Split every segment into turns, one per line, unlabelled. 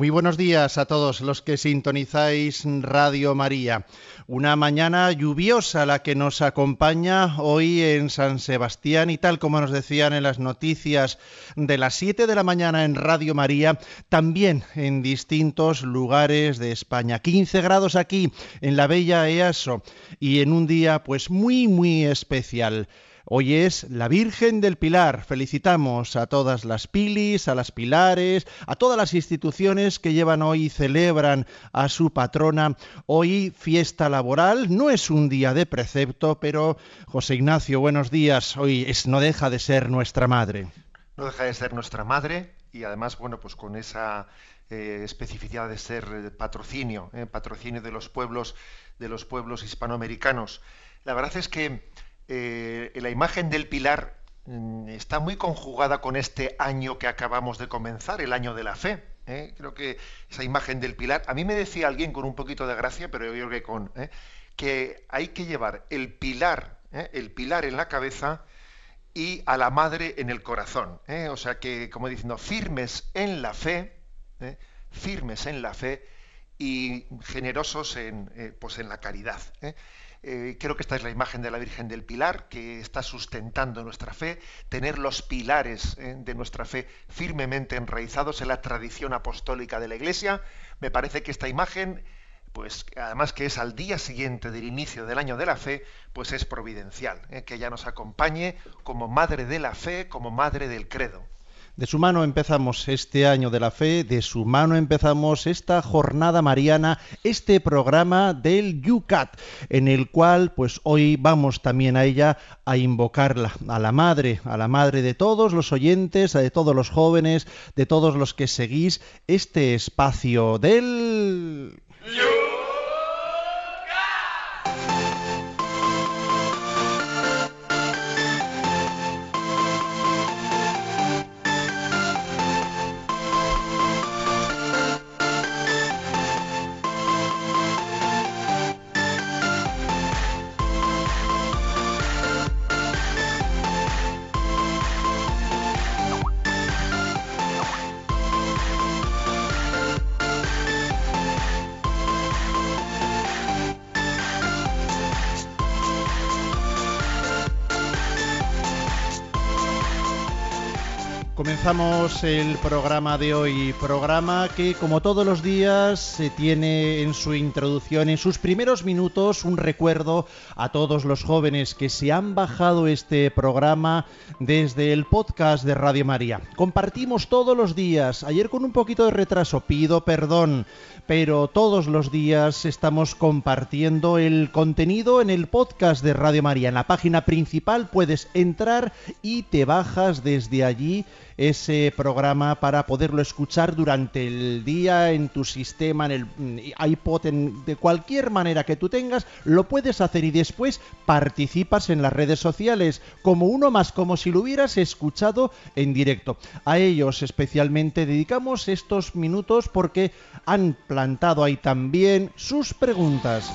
Muy buenos días a todos los que sintonizáis Radio María. Una mañana lluviosa la que nos acompaña hoy en San Sebastián y tal como nos decían en las noticias de las 7 de la mañana en Radio María, también en distintos lugares de España. 15 grados aquí en la bella EASO y en un día pues muy muy especial. Hoy es la Virgen del Pilar. Felicitamos a todas las pilis, a las pilares, a todas las instituciones que llevan hoy y celebran a su patrona. Hoy fiesta laboral, no es un día de precepto, pero José Ignacio, buenos días. Hoy es, no deja de ser nuestra madre.
No deja de ser nuestra madre y además, bueno, pues con esa eh, especificidad de ser patrocinio, eh, patrocinio de los pueblos, de los pueblos hispanoamericanos. La verdad es que eh, la imagen del pilar mm, está muy conjugada con este año que acabamos de comenzar, el año de la fe. ¿eh? Creo que esa imagen del pilar, a mí me decía alguien con un poquito de gracia, pero yo creo que con ¿eh? que hay que llevar el pilar, el pilar en la cabeza y a la madre en el corazón. O sea que, como diciendo, firmes en la fe, firmes en la fe y generosos en, pues en la caridad. Eh, creo que esta es la imagen de la Virgen del Pilar, que está sustentando nuestra fe, tener los pilares eh, de nuestra fe firmemente enraizados en la tradición apostólica de la Iglesia. Me parece que esta imagen, pues además que es al día siguiente del inicio del año de la fe, pues es providencial, eh, que ella nos acompañe como madre de la fe, como madre del credo.
De su mano empezamos este año de la fe, de su mano empezamos esta jornada mariana, este programa del Yucat, en el cual pues hoy vamos también a ella a invocarla, a la madre, a la madre de todos los oyentes, de todos los jóvenes, de todos los que seguís este espacio del... El programa de hoy, programa que como todos los días se tiene en su introducción, en sus primeros minutos, un recuerdo a todos los jóvenes que se han bajado este programa desde el podcast de Radio María. Compartimos todos los días, ayer con un poquito de retraso, pido perdón, pero todos los días estamos compartiendo el contenido en el podcast de Radio María. En la página principal puedes entrar y te bajas desde allí ese programa para poderlo escuchar durante el día en tu sistema, en el mm, iPod, de cualquier manera que tú tengas, lo puedes hacer y después participas en las redes sociales como uno más, como si lo hubieras escuchado en directo. A ellos especialmente dedicamos estos minutos porque han plantado ahí también sus preguntas.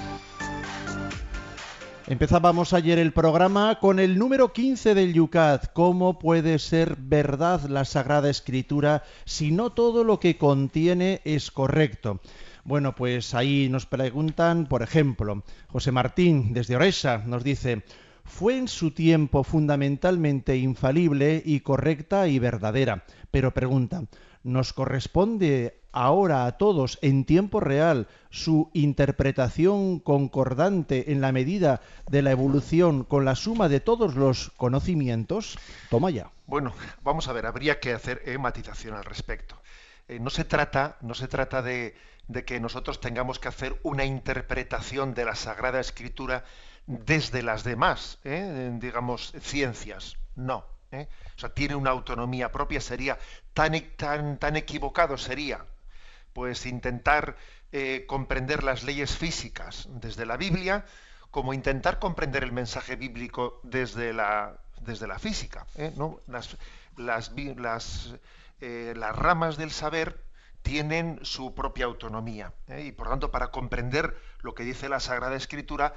Empezábamos ayer el programa con el número 15 del Yucat. ¿Cómo puede ser verdad la Sagrada Escritura si no todo lo que contiene es correcto? Bueno, pues ahí nos preguntan, por ejemplo, José Martín desde Oreja nos dice, fue en su tiempo fundamentalmente infalible y correcta y verdadera, pero pregunta, ¿nos corresponde ahora a todos en tiempo real su interpretación concordante en la medida de la evolución con la suma de todos los conocimientos? Toma ya.
Bueno, vamos a ver, habría que hacer eh, matización al respecto. Eh, no se trata, no se trata de, que nosotros tengamos que hacer una interpretación de la Sagrada Escritura desde las demás, eh, digamos, ciencias. No. O sea, tiene una autonomía propia, sería tan, tan, tan equivocado sería pues intentar eh, comprender las leyes físicas desde la Biblia, como intentar comprender el mensaje bíblico desde la, desde la física. ¿eh? ¿no? Eh, las, ramas del saber tienen su propia autonomía. Y por tanto, para comprender lo que dice la Sagrada Escritura,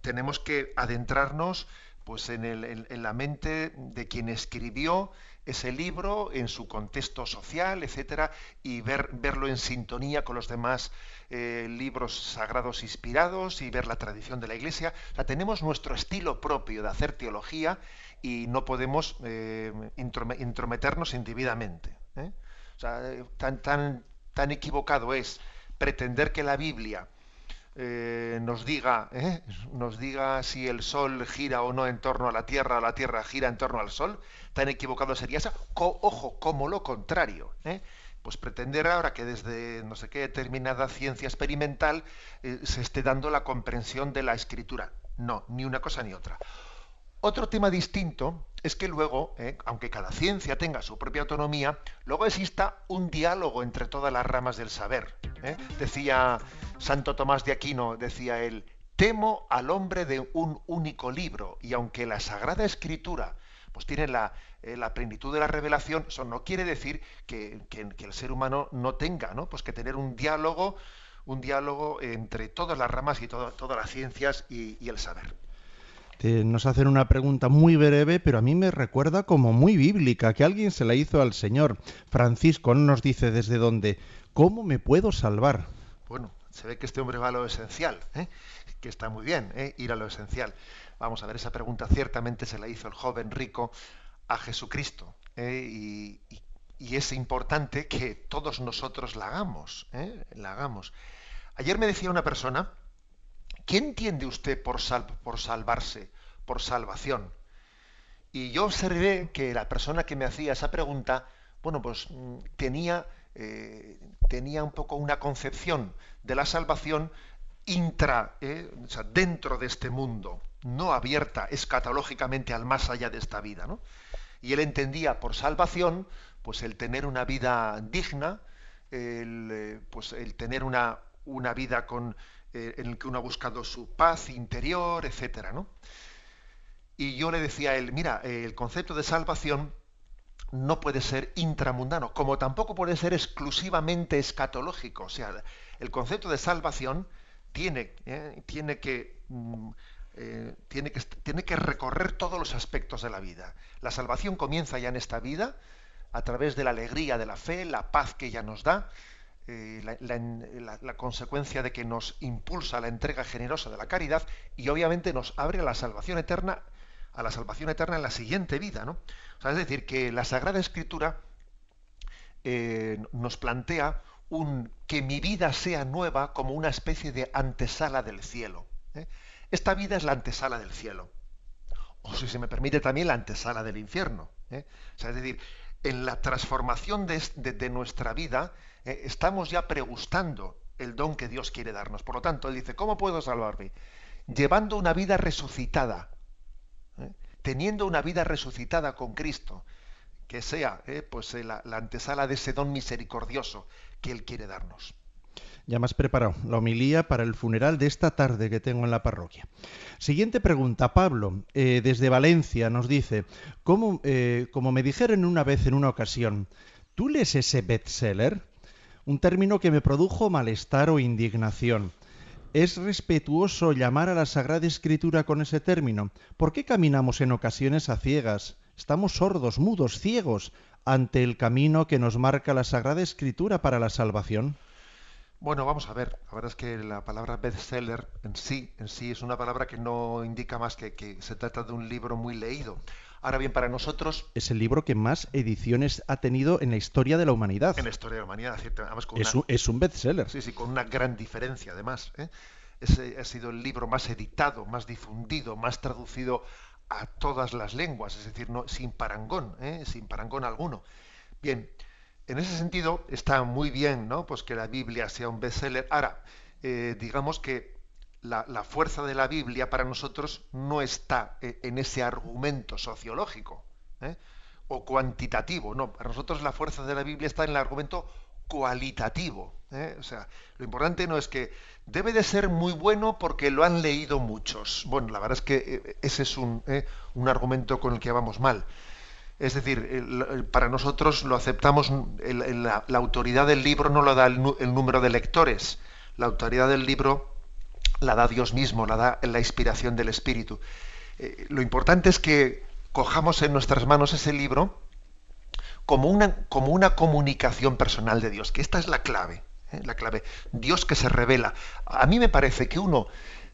tenemos que adentrarnos pues, en, la mente de quien escribió ese libro, en su contexto social, etcétera, y ver, verlo en sintonía con los demás eh, libros sagrados inspirados y ver la tradición de la Iglesia. O tenemos nuestro estilo propio de hacer teología y no podemos intrometernos indebidamente. O sea, eh, tan, tan, tan equivocado es pretender que la Biblia eh, nos diga eh, nos diga si el sol gira o no en torno a la tierra o la tierra gira en torno al sol tan equivocado sería eso ojo como lo contrario pues pretender ahora que desde no sé qué determinada ciencia experimental se esté dando la comprensión de la escritura. No ni una cosa ni otra otro tema distinto es que luego, eh, aunque cada ciencia tenga su propia autonomía, luego exista un diálogo entre todas las ramas del saber. ¿eh? Decía Santo Tomás de Aquino, decía él, temo al hombre de un único libro, y aunque la Sagrada Escritura pues tiene la, eh, plenitud de la revelación, eso no quiere decir que, el ser humano no tenga, ¿no? Pues que tener un diálogo, un diálogo entre todas las ramas y todas las ciencias y el saber
nos hacen una pregunta muy breve, pero a mí me recuerda como muy bíblica, que alguien se la hizo al Señor. Francisco nos dice desde dónde, ¿cómo me puedo salvar?
Bueno, se ve que este hombre va a lo esencial, ¿eh? que está muy bien, ¿eh? ir a lo esencial. Vamos a ver, esa pregunta ciertamente se la hizo el joven rico a Jesucristo. ¿eh? Y, es importante que todos nosotros la hagamos, la hagamos. Ayer me decía una persona, ¿Qué entiende usted por, por salvarse, por salvación? Y yo observé que la persona que me hacía esa pregunta, bueno, pues mm, tenía, eh, tenía un poco una concepción de la salvación intra, eh, o sea, dentro de este mundo, no abierta escatológicamente al más allá de esta vida. ¿no? Y él entendía por salvación, pues el tener una vida digna, el, eh, pues el tener una, una vida con, eh, en el que uno ha buscado su paz interior, etcétera, ¿no? Y yo le decía a él, mira, el concepto de salvación no puede ser intramundano, como tampoco puede ser exclusivamente escatológico. O sea, el concepto de salvación tiene, eh, tiene, que, mm, eh, tiene, que, tiene que recorrer todos los aspectos de la vida. La salvación comienza ya en esta vida, a través de la alegría de la fe, la paz que ella nos da, eh, la, consecuencia de que nos impulsa la entrega generosa de la caridad y obviamente nos abre a la salvación eterna, a la salvación eterna en la siguiente vida, ¿no? es decir, que la Sagrada Escritura eh, nos plantea un que mi vida sea nueva como una especie de antesala del cielo. ¿eh? Esta vida es la antesala del cielo. O si se me permite también la antesala del infierno. es decir, en la transformación de nuestra vida, eh, estamos ya pregustando el don que Dios quiere darnos. Por lo tanto, Él dice, ¿cómo puedo salvarme? Llevando una vida resucitada, ¿eh? teniendo una vida resucitada con Cristo, que sea ¿eh? pues la, antesala de ese don misericordioso que Él quiere darnos.
Ya me has preparado la homilía para el funeral de esta tarde que tengo en la parroquia. Siguiente pregunta, Pablo, desde Valencia, nos dice, como me dijeron una vez en una ocasión, ¿tú lees ese bestseller? Un término que me produjo malestar o indignación. ¿Es respetuoso llamar a la Sagrada Escritura con ese término? ¿Por qué caminamos en ocasiones a ciegas? Estamos sordos, mudos, ciegos ante el camino que nos marca la Sagrada Escritura para la salvación.
Bueno, vamos a ver. La verdad es que la palabra bestseller en sí, en sí es una palabra que no indica más que que se trata de un libro muy leído. Ahora bien, para nosotros...
Es el libro que más ediciones ha tenido en la historia de la humanidad.
En la historia de la humanidad, ¿cierto?
es, un, es, un, bestseller.
Sí, sí, con una gran diferencia además. ¿eh? Ese ha sido el libro más editado, más difundido, más traducido a todas las lenguas, es decir, no, sin parangón, ¿eh? sin parangón alguno. Bien, en ese sentido está muy bien ¿no? pues que la Biblia sea un bestseller. Ahora, eh, digamos que la, fuerza de la Biblia para nosotros no está eh, en ese argumento sociológico ¿eh? o cuantitativo, no, para nosotros la fuerza de la Biblia está en el argumento cualitativo. ¿eh? O sea, lo importante no es que debe de ser muy bueno porque lo han leído muchos. Bueno, la verdad es que ese es un, un argumento con el que vamos mal. Es decir, para nosotros lo aceptamos, la, autoridad del libro no lo da el, número de lectores, la autoridad del libro la da Dios mismo, la da la inspiración del Espíritu. Eh, lo importante es que cojamos en nuestras manos ese libro como una, como una comunicación personal de Dios, que esta es la clave, ¿eh? la clave. Dios que se revela. A mí me parece que uno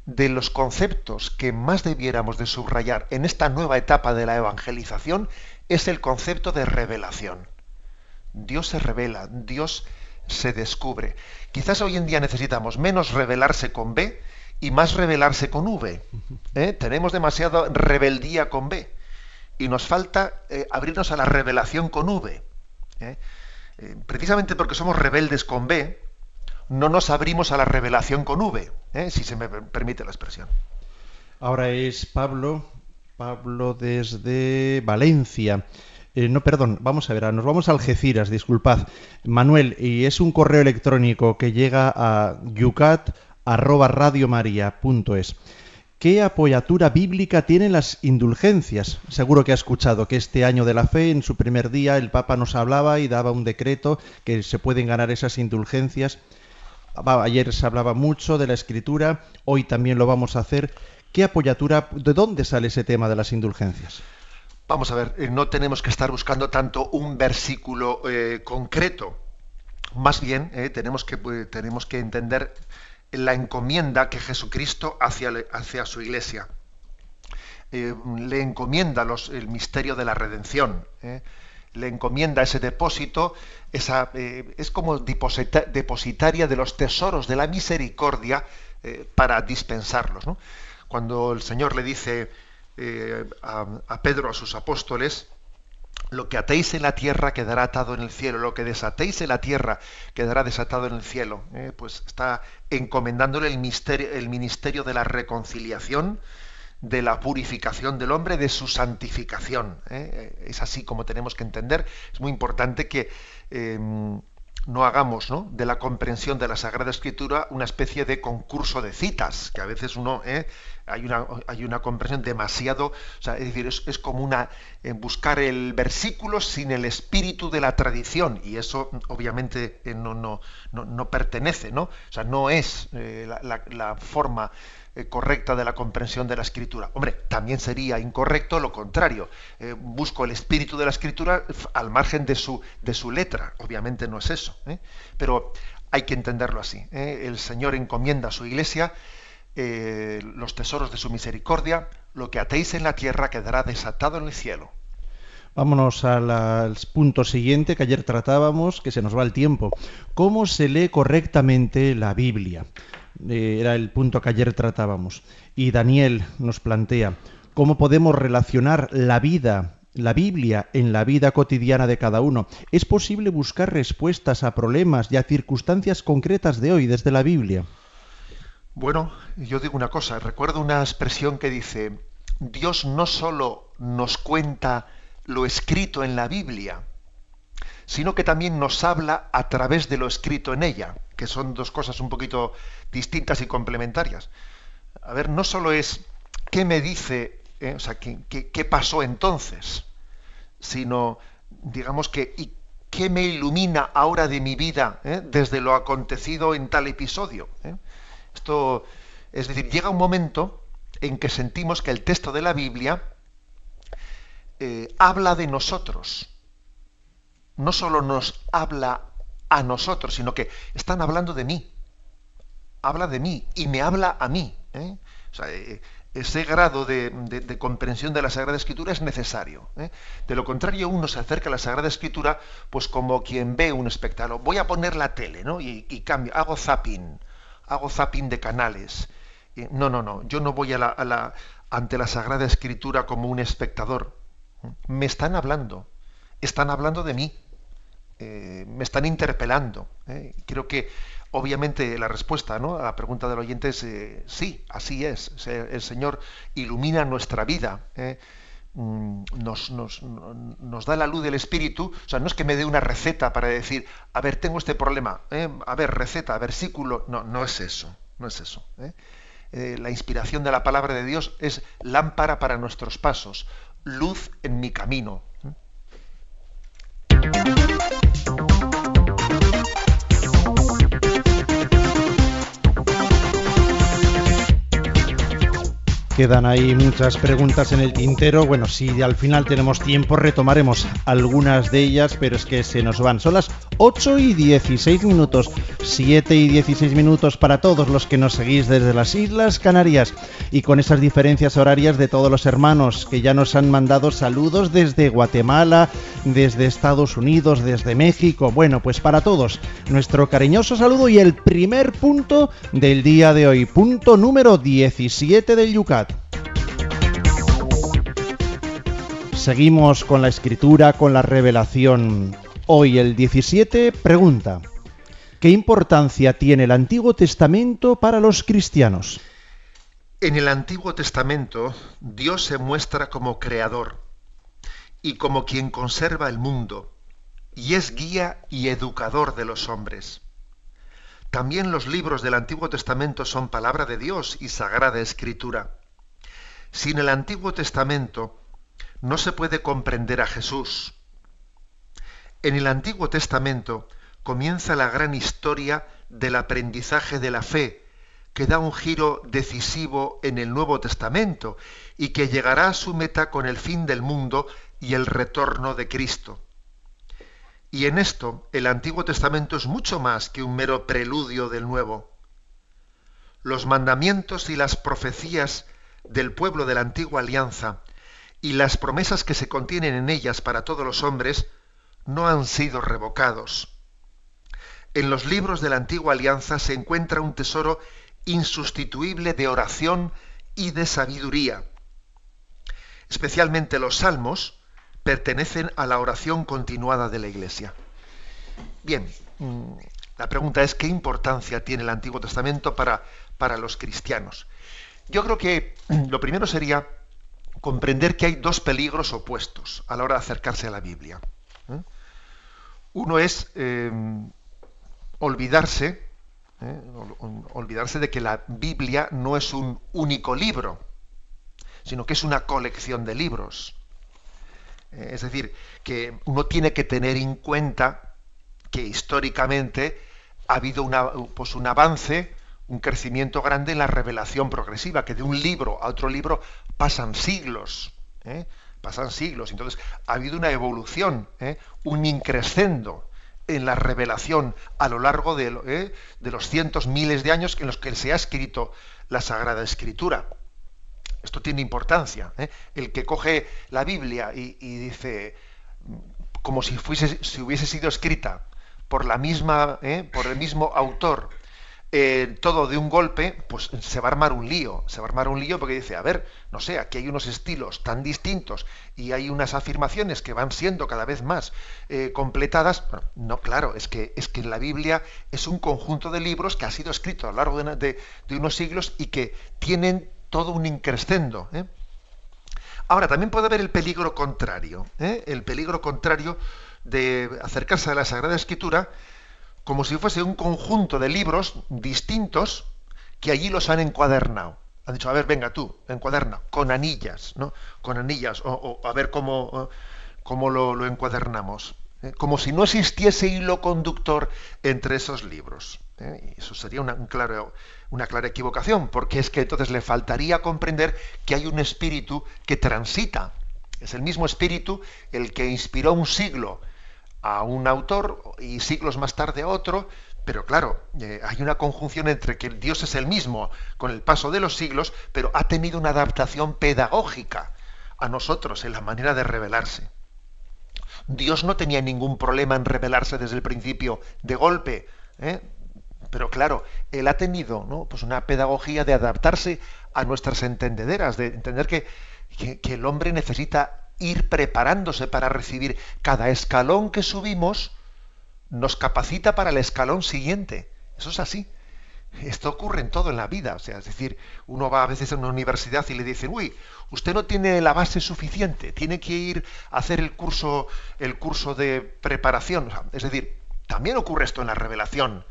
de los conceptos que más debiéramos de subrayar en esta nueva etapa de la evangelización es el concepto de revelación. Dios se revela, Dios se descubre. Quizás hoy en día necesitamos menos revelarse con B y más revelarse con V. ¿eh? Tenemos demasiada rebeldía con B y nos falta eh, abrirnos a la revelación con V. ¿eh? precisamente porque somos rebeldes con B, no nos abrimos a la revelación con V, si se me permite la expresión.
Ahora es Pablo, Pablo desde Valencia. No, perdón, vamos a ver, nos vamos a Algeciras, disculpad. Manuel, y es un correo electrónico que llega a yucat arroba radiomaria.es. ¿Qué apoyatura bíblica tienen las indulgencias? Seguro que ha escuchado que este año de la fe, en su primer día, el Papa nos hablaba y daba un decreto que se pueden ganar esas indulgencias. Ayer se hablaba mucho de la escritura, hoy también lo vamos a hacer. ¿Qué apoyatura, de dónde sale ese tema de las indulgencias?
Vamos a ver, eh, no tenemos que estar buscando tanto un versículo eh, concreto. Más bien, eh, tenemos, que, tenemos que entender la encomienda que Jesucristo hace hacia su iglesia. Le encomienda el misterio de la redención. Le encomienda ese depósito, esa, es como depositaria de los tesoros de la misericordia para dispensarlos. Cuando el Señor le dice a Pedro, a sus apóstoles, lo que atéis en la tierra quedará atado en el cielo, lo que desatéis en la tierra quedará desatado en el cielo. ¿eh? Pues está encomendándole el, el ministerio de la reconciliación, de la purificación del hombre, de su santificación. ¿eh? Es así como tenemos que entender. Es muy importante que em, no hagamos de la comprensión de la Sagrada Escritura una especie de concurso de citas, que a veces uno ¿eh? hay, una, hay una comprensión demasiado, es decir, es, como una eh, buscar el versículo sin el espíritu de la tradición, y eso obviamente eh, no, no, no, pertenece, ¿no? O sea, no es la forma eh, correcta de la comprensión de la escritura. Hombre, también sería incorrecto lo contrario. Eh, busco el espíritu de la escritura al margen de su, de su letra. Obviamente no es eso. ¿eh? Pero hay que entenderlo así. El Señor encomienda a su iglesia los tesoros de su misericordia. Lo que atéis en la tierra quedará desatado en el cielo.
Vámonos al punto siguiente que ayer tratábamos, que se nos va el tiempo. ¿Cómo se lee correctamente la Biblia? Eh, era el punto que ayer tratábamos. Y Daniel nos plantea cómo podemos relacionar la vida, la Biblia, en la vida cotidiana de cada uno. ¿Es posible buscar respuestas a problemas y a circunstancias concretas de hoy desde la Biblia?
Bueno, yo digo una cosa, recuerdo una expresión que dice, Dios no solo nos cuenta lo escrito en la Biblia, sino que también nos habla a través de lo escrito en ella, que son dos cosas un poquito distintas y complementarias. A ver, no solo es qué me dice, eh, o sea, qué, pasó entonces, sino, digamos que, y qué me ilumina ahora de mi vida eh, desde lo acontecido en tal episodio. Eh. Esto, es decir, llega un momento en que sentimos que el texto de la Biblia habla de nosotros no solo nos habla a nosotros, sino que están hablando de mí. Habla de mí y me habla a mí. ¿eh? Eh, ese grado de, comprensión de la Sagrada Escritura es necesario. ¿eh? De lo contrario, uno se acerca a la Sagrada Escritura pues como quien ve un espectáculo. Voy a poner la tele ¿no? y, cambio, hago zapping, hago zapping de canales. no, no, no, yo no voy a la, ante la Sagrada Escritura como un espectador. Me están hablando, están hablando de mí. Eh, me están interpelando. ¿eh? Creo que obviamente la respuesta a la pregunta del oyente es eh, sí, así es. El Señor ilumina nuestra vida. Mm, nos, nos, da la luz del Espíritu. O sea, no es que me dé una receta para decir, a ver, tengo este problema. A ver, receta, versículo. No, no es eso. No es eso. la inspiración de la palabra de Dios es lámpara para nuestros pasos, luz en mi camino.
Quedan ahí muchas preguntas en el tintero. Bueno, si al final tenemos tiempo, retomaremos algunas de ellas, pero es que se nos van. Son las 8 y 16 minutos, 7 y 16 minutos para todos los que nos seguís desde las Islas Canarias y con esas diferencias horarias de todos los hermanos que ya nos han mandado saludos desde Guatemala, desde Estados Unidos, desde México. Bueno, pues para todos, nuestro cariñoso saludo y el primer punto del día de hoy, punto número 17 del Yucat. Seguimos con la escritura, con la revelación. Hoy el 17 pregunta, ¿qué importancia tiene el Antiguo Testamento para los cristianos?
En el Antiguo Testamento Dios se muestra como creador y como quien conserva el mundo y es guía y educador de los hombres. También los libros del Antiguo Testamento son palabra de Dios y sagrada escritura. Sin el Antiguo Testamento no se puede comprender a Jesús, en el Antiguo Testamento comienza la gran historia del aprendizaje de la fe, que da un giro decisivo en el Nuevo Testamento y que llegará a su meta con el fin del mundo y el retorno de Cristo. Y en esto el Antiguo Testamento es mucho más que un mero preludio del Nuevo. Los mandamientos y las profecías del pueblo de la antigua alianza y las promesas que se contienen en ellas para todos los hombres no han sido revocados. En los libros de la antigua alianza se encuentra un tesoro insustituible de oración y de sabiduría. Especialmente los salmos pertenecen a la oración continuada de la Iglesia. Bien, mm, la pregunta es qué importancia tiene el Antiguo Testamento para, para los cristianos. Yo creo que lo primero sería comprender que hay dos peligros opuestos a la hora de acercarse a la Biblia. ¿eh? Uno es em, olvidarse, ¿eh? olvidarse de que la Biblia no es un único libro, sino que es una colección de libros. Eh, es decir, que uno tiene que tener en cuenta que históricamente ha habido pues un avance, un crecimiento grande en la revelación progresiva, que de un libro a otro libro pasan siglos. ¿eh? pasan siglos. Entonces, ha habido una evolución, ¿eh? un increscendo en la revelación a lo largo de, ¿eh? de, los cientos, miles de años en los que se ha escrito la Sagrada Escritura. Esto tiene importancia. ¿eh? El que coge la Biblia y, y dice, como si, fuese, si hubiese sido escrita por la misma, por el mismo autor, eh, todo de un golpe, pues se va a armar un lío. Se va a armar un lío porque dice, a ver, no sé, aquí hay unos estilos tan distintos y hay unas afirmaciones que van siendo cada vez más eh, completadas. no, claro, es que, es que la Biblia es un conjunto de libros que ha sido escrito a lo largo de, unos siglos y que tienen todo un increscendo. ¿eh? Ahora, también puede haber el peligro contrario, el peligro contrario de acercarse a la Sagrada Escritura como si fuese un conjunto de libros distintos que allí los han encuadernado. Han dicho, a ver, venga tú, encuaderna, con anillas, ¿no? Con anillas, o, a ver cómo, cómo lo, encuadernamos. ¿eh? Como si no existiese hilo conductor entre esos libros. ¿eh? Y eso sería una, una clara equivocación, porque es que entonces le faltaría comprender que hay un espíritu que transita. Es el mismo espíritu el que inspiró un siglo a un autor y siglos más tarde a otro, pero claro, eh, hay una conjunción entre que Dios es el mismo con el paso de los siglos, pero ha tenido una adaptación pedagógica a nosotros en la manera de revelarse. Dios no tenía ningún problema en revelarse desde el principio de golpe, ¿eh? pero claro, él ha tenido ¿no? pues una pedagogía de adaptarse a nuestras entendederas, de entender que, que el hombre necesita ir preparándose para recibir cada escalón que subimos, nos capacita para el escalón siguiente. Eso es así. Esto ocurre en todo en la vida. O sea, es decir, uno va a veces a una universidad y le dicen, uy, usted no tiene la base suficiente, tiene que ir a hacer el curso, el curso de preparación. es decir, también ocurre esto en la revelación,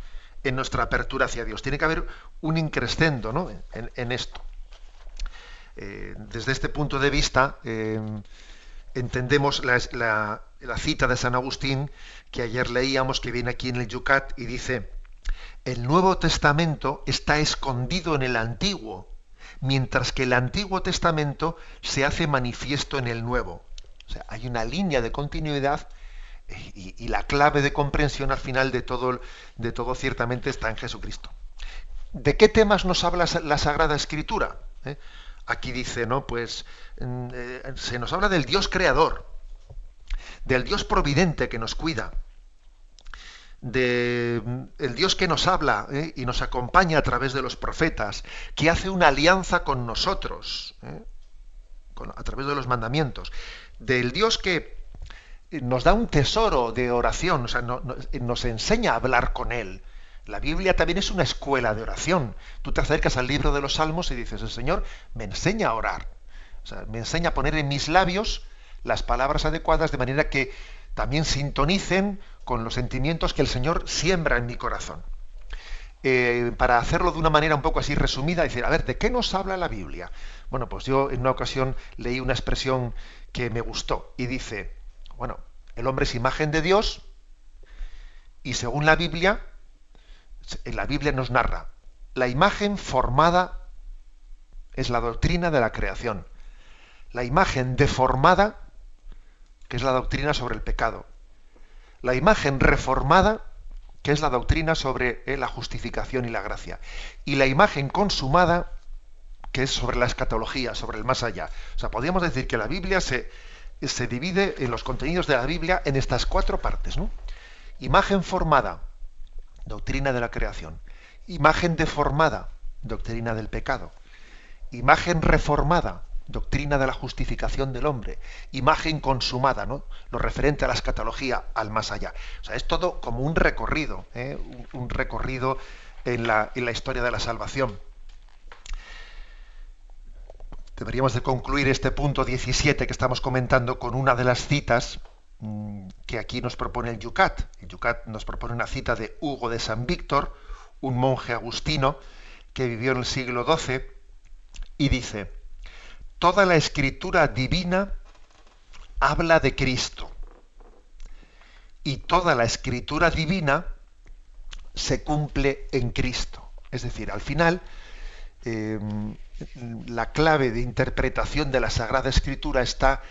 en nuestra apertura hacia Dios. Tiene que haber un increscendo ¿no? en, esto. Eh, desde este punto de vista, eh, entendemos la, cita de San Agustín que ayer leíamos, que viene aquí en el Yucat y dice, el Nuevo Testamento está escondido en el Antiguo, mientras que el Antiguo Testamento se hace manifiesto en el Nuevo. O sea, hay una línea de continuidad y, la clave de comprensión al final de todo, de todo ciertamente está en Jesucristo. ¿De qué temas nos habla la Sagrada Escritura? ¿Eh? Aquí dice, ¿no? Pues eh, se nos habla del Dios creador, del Dios providente que nos cuida, del Dios que nos habla ¿eh? y nos acompaña a través de los profetas, que hace una alianza con nosotros, a través de los mandamientos, del Dios que nos da un tesoro de oración, nos enseña a hablar con Él. La Biblia también es una escuela de oración. Tú te acercas al libro de los Salmos y dices, el Señor me enseña a orar. O sea, me enseña a poner en mis labios las palabras adecuadas de manera que también sintonicen con los sentimientos que el Señor siembra en mi corazón. Eh, para hacerlo de una manera un poco así resumida, decir, a ver, ¿de qué nos habla la Biblia? Bueno, pues yo en una ocasión leí una expresión que me gustó y dice, bueno, el hombre es imagen de Dios y según la Biblia, en la Biblia nos narra, la imagen formada es la doctrina de la creación. La imagen deformada, que es la doctrina sobre el pecado. La imagen reformada, que es la doctrina sobre eh, la justificación y la gracia. Y la imagen consumada, que es sobre la escatología, sobre el más allá. O sea, podríamos decir que la Biblia se, se divide en los contenidos de la Biblia en estas cuatro partes. ¿no? Imagen formada, doctrina de la creación. Imagen deformada, doctrina del pecado. Imagen reformada, doctrina de la justificación del hombre. Imagen consumada, ¿no? lo referente a la escatología, al más allá. O sea, es todo como un recorrido, ¿eh? un, recorrido en la, en la historia de la salvación. Deberíamos de concluir este punto 17 que estamos comentando con una de las citas que aquí nos propone el Yucat. El Yucat nos propone una cita de Hugo de San Víctor, un monje agustino que vivió en el siglo XII, y dice, toda la escritura divina habla de Cristo. Y toda la escritura divina se cumple en Cristo. Es decir, al final, em, la clave de interpretación de la Sagrada Escritura está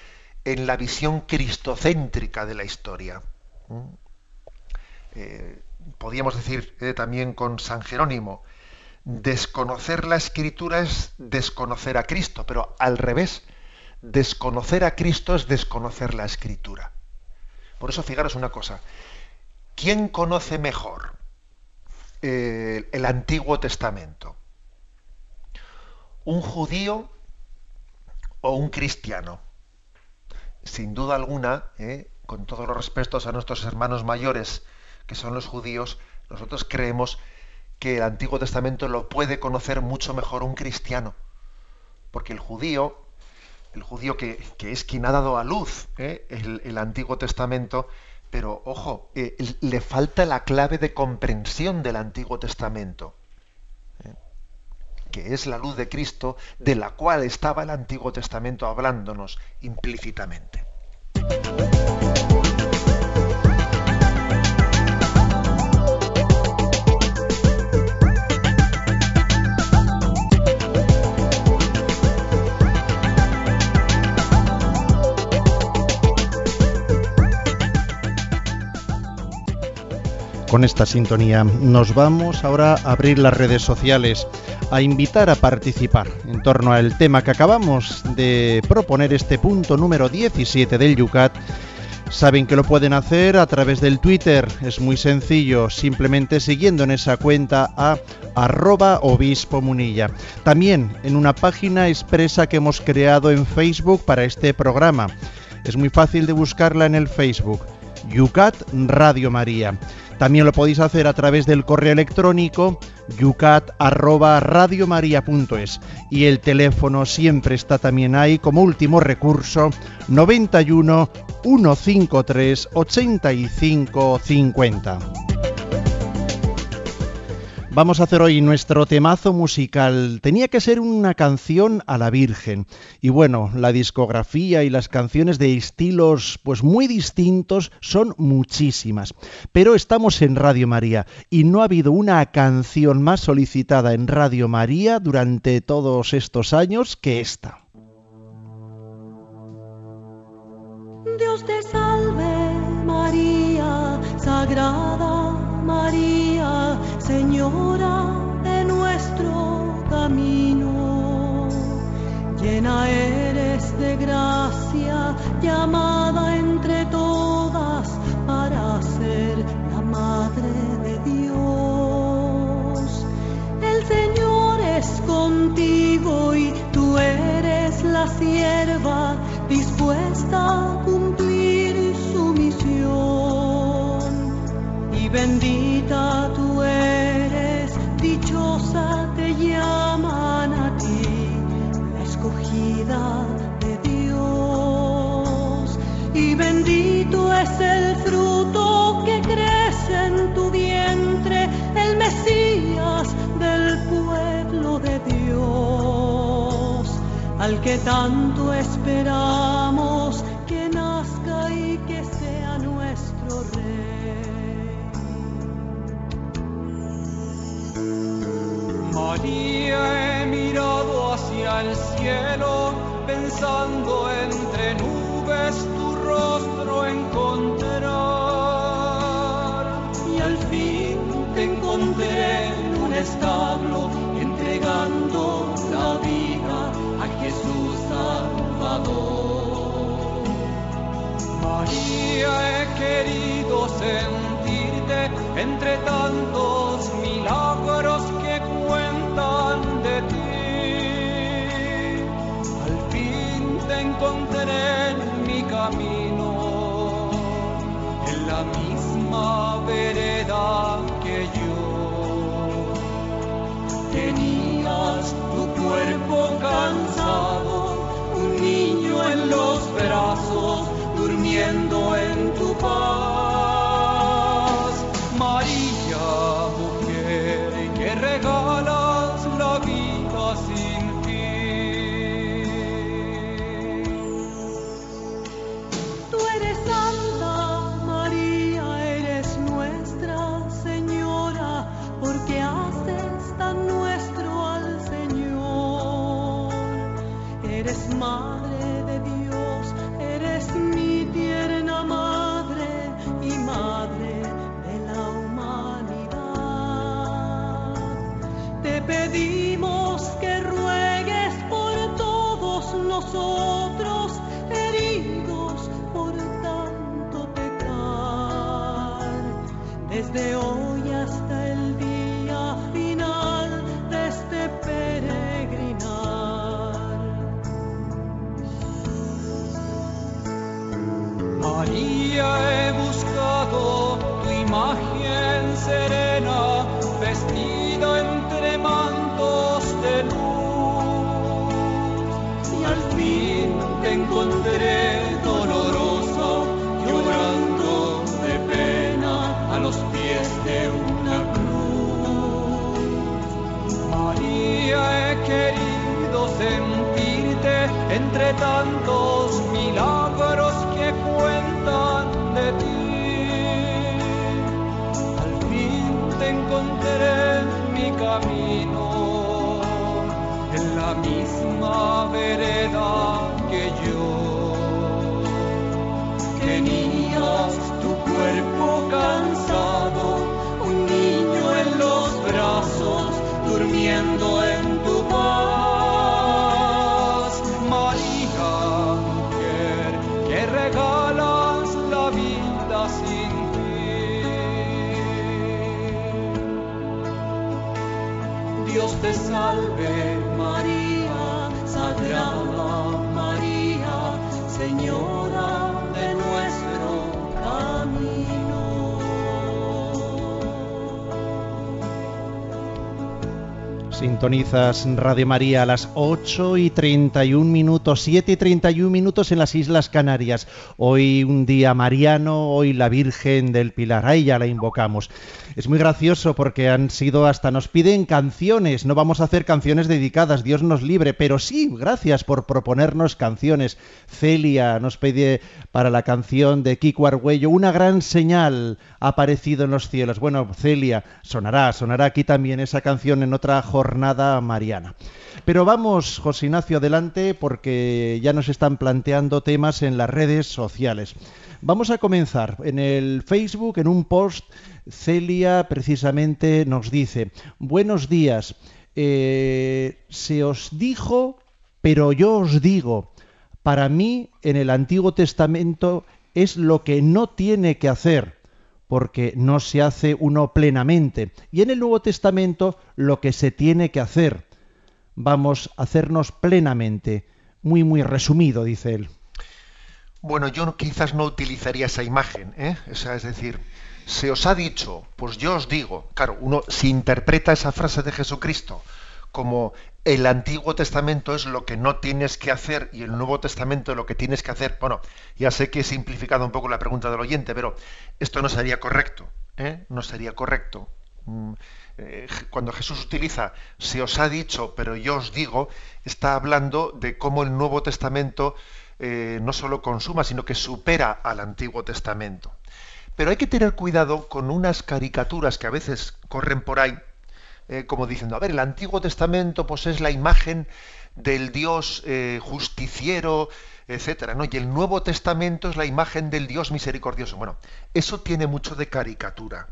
en la visión cristocéntrica de la historia. ¿Mm? Eh, podríamos decir eh, también con San Jerónimo, desconocer la escritura es desconocer a Cristo, pero al revés, desconocer a Cristo es desconocer la escritura. Por eso fijaros una cosa, ¿quién conoce mejor eh, el Antiguo Testamento? ¿Un judío o un cristiano? Sin duda alguna, eh, con todos los respetos a nuestros hermanos mayores, que son los judíos, nosotros creemos que el Antiguo Testamento lo puede conocer mucho mejor un cristiano. Porque el judío, el judío que, es quien ha dado a luz eh, el, Antiguo Testamento, pero ojo, eh, le falta la clave de comprensión del Antiguo Testamento que es la luz de Cristo, de la cual estaba el Antiguo Testamento hablándonos implícitamente.
Con esta sintonía nos vamos ahora a abrir las redes sociales a invitar a participar en torno al tema que acabamos de proponer, este punto número 17 del Yucat. Saben que lo pueden hacer a través del Twitter, es muy sencillo, simplemente siguiendo en esa cuenta a arroba obispo munilla. También en una página expresa que hemos creado en Facebook para este programa. Es muy fácil de buscarla en el Facebook, Yucat Radio María. También lo podéis hacer a través del correo electrónico yucat@radiomaria.es y el teléfono siempre está también ahí como último recurso 91 153 85 50. Vamos a hacer hoy nuestro temazo musical. Tenía que ser una canción a la Virgen. Y bueno, la discografía y las canciones de estilos pues muy distintos son muchísimas. Pero estamos en Radio María y no ha habido una canción más solicitada en Radio María durante todos estos años que esta.
Dios te salve María, Sagrada María, Señora de nuestro camino. Llena eres de gracia, llamada entre todas para ser la Madre de Dios. El Señor es contigo y tú eres la sierva dispuesta a cumplir su misión. Y bendita tú al que tanto esperamos que nazca y que sea nuestro Rey.
María, he mirado hacia el cielo, pensando entre nubes tu rostro encontrar. Y al fin te encontré en un establo, María, he querido sentirte entre tantos milagros que cuentan de ti. Al fin te encontré brazos, durmiendo en tu paz.
Dios te
salve,
María, Sagrada
Sintonizas Radio María a las 8 y 31 minutos, 7 y 31 minutos en las Islas Canarias. Hoy un día mariano, hoy la Virgen del Pilar. Ahí ya la invocamos. Es muy gracioso porque han sido hasta nos piden canciones. No vamos a hacer canciones dedicadas, Dios nos libre, pero sí, gracias por proponernos canciones. Celia nos pide para la canción de Kiko Argüello una gran señal ha aparecido en los cielos. Bueno, Celia, sonará, sonará aquí también esa canción en otra jornada mariana. Pero vamos, José Ignacio, adelante porque ya nos están planteando temas en las redes sociales. Vamos a comenzar en el Facebook, en un post, Celia precisamente nos dice, buenos días, eh, se os dijo, pero yo os digo, para mí en el Antiguo Testamento es lo que no tiene que hacer, porque no se hace uno plenamente. Y en el Nuevo Testamento lo que se tiene que hacer, vamos a hacernos plenamente. Muy, muy resumido, dice él.
Bueno, yo quizás no utilizaría esa imagen, ¿eh? es decir, se os ha dicho, pues yo os digo, claro, uno si interpreta esa frase de Jesucristo como el Antiguo Testamento es lo que no tienes que hacer y el Nuevo Testamento lo que tienes que hacer, bueno, ya sé que he simplificado un poco la pregunta del oyente, pero esto no sería correcto, ¿eh? no sería correcto. Mm, eh, cuando Jesús utiliza se os ha dicho, pero yo os digo, está hablando de cómo el Nuevo Testamento eh, no solo consuma, sino que supera al Antiguo Testamento. Pero hay que tener cuidado con unas caricaturas que a veces corren por ahí, eh, como diciendo, a ver, el Antiguo Testamento pues es la imagen del Dios eh, justiciero, etcétera, ¿no? Y el Nuevo Testamento es la imagen del Dios misericordioso. Bueno, eso tiene mucho de caricatura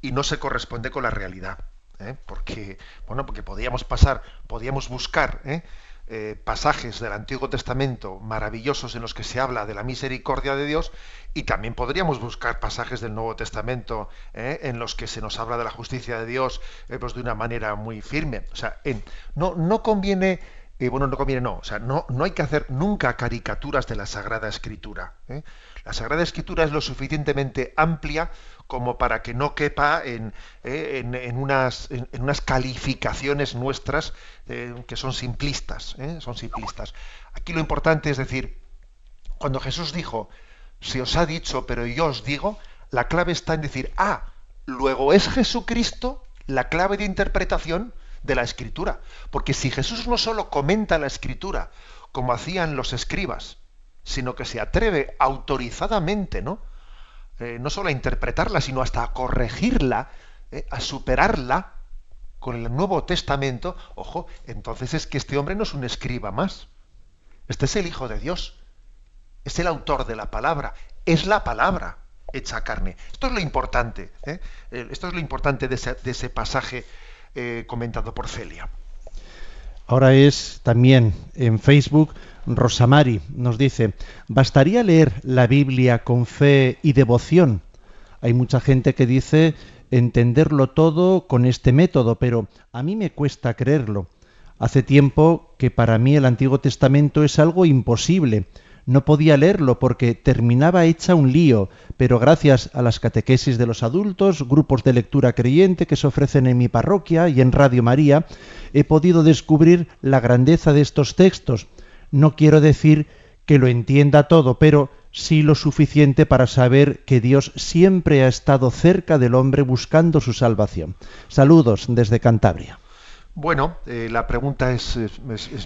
y no se corresponde con la realidad. porque bueno porque podíamos pasar podíamos buscar eh, pasajes del Antiguo Testamento maravillosos en los que se habla de la misericordia de Dios y también podríamos buscar pasajes del Nuevo Testamento eh, en los que se nos habla de la justicia de Dios eh, pues de una manera muy firme. O sea, no, no conviene, bueno, no conviene, no, o sea, no, no hay que hacer nunca caricaturas de la Sagrada Escritura. La Sagrada Escritura es lo suficientemente amplia como para que no quepa en, eh, en, unas, calificaciones nuestras eh, que son simplistas. ¿eh? Son simplistas. Aquí lo importante es decir, cuando Jesús dijo, se os ha dicho, pero yo os digo, la clave está en decir, ah, luego es Jesucristo la clave de interpretación de la escritura. Porque si Jesús no solo comenta la escritura, como hacían los escribas, sino que se atreve autorizadamente, ¿no? Eh, no solo a interpretarla, sino hasta a corregirla, eh, a superarla con el Nuevo Testamento, ojo, entonces es que este hombre no es un escriba más. Este es el Hijo de Dios. Es el autor de la palabra. Es la palabra hecha carne. Esto es lo importante. ¿eh? Esto es lo importante de ese, pasaje comentado por Celia.
Ahora es también en Facebook Rosamari nos dice, ¿bastaría leer la Biblia con fe y devoción? Hay mucha gente que dice entenderlo todo con este método, pero a mí me cuesta creerlo. Hace tiempo que para mí el Antiguo Testamento es algo imposible. No podía leerlo porque terminaba hecha un lío, pero gracias a las catequesis de los adultos, grupos de lectura creyente que se ofrecen en mi parroquia y en Radio María, he podido descubrir la grandeza de estos textos no quiero decir que lo entienda todo, pero sí lo suficiente para saber que Dios siempre ha estado cerca del hombre buscando su salvación. Saludos desde Cantabria.
Bueno, eh, la pregunta es,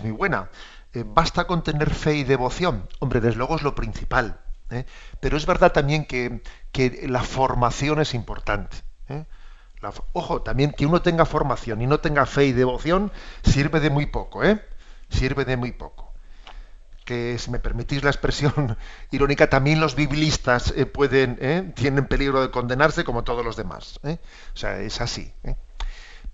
muy buena. Eh, ¿Basta con tener fe y devoción? Hombre, desde luego es lo principal. ¿eh? Pero es verdad también que, la formación es importante. ojo, también que uno tenga formación y no tenga fe y devoción sirve de muy poco, ¿eh? Sirve de muy poco que si me permitís la expresión irónica, también los biblistas eh, pueden, eh, tienen peligro de condenarse como todos los demás. Eh. O sea, es así.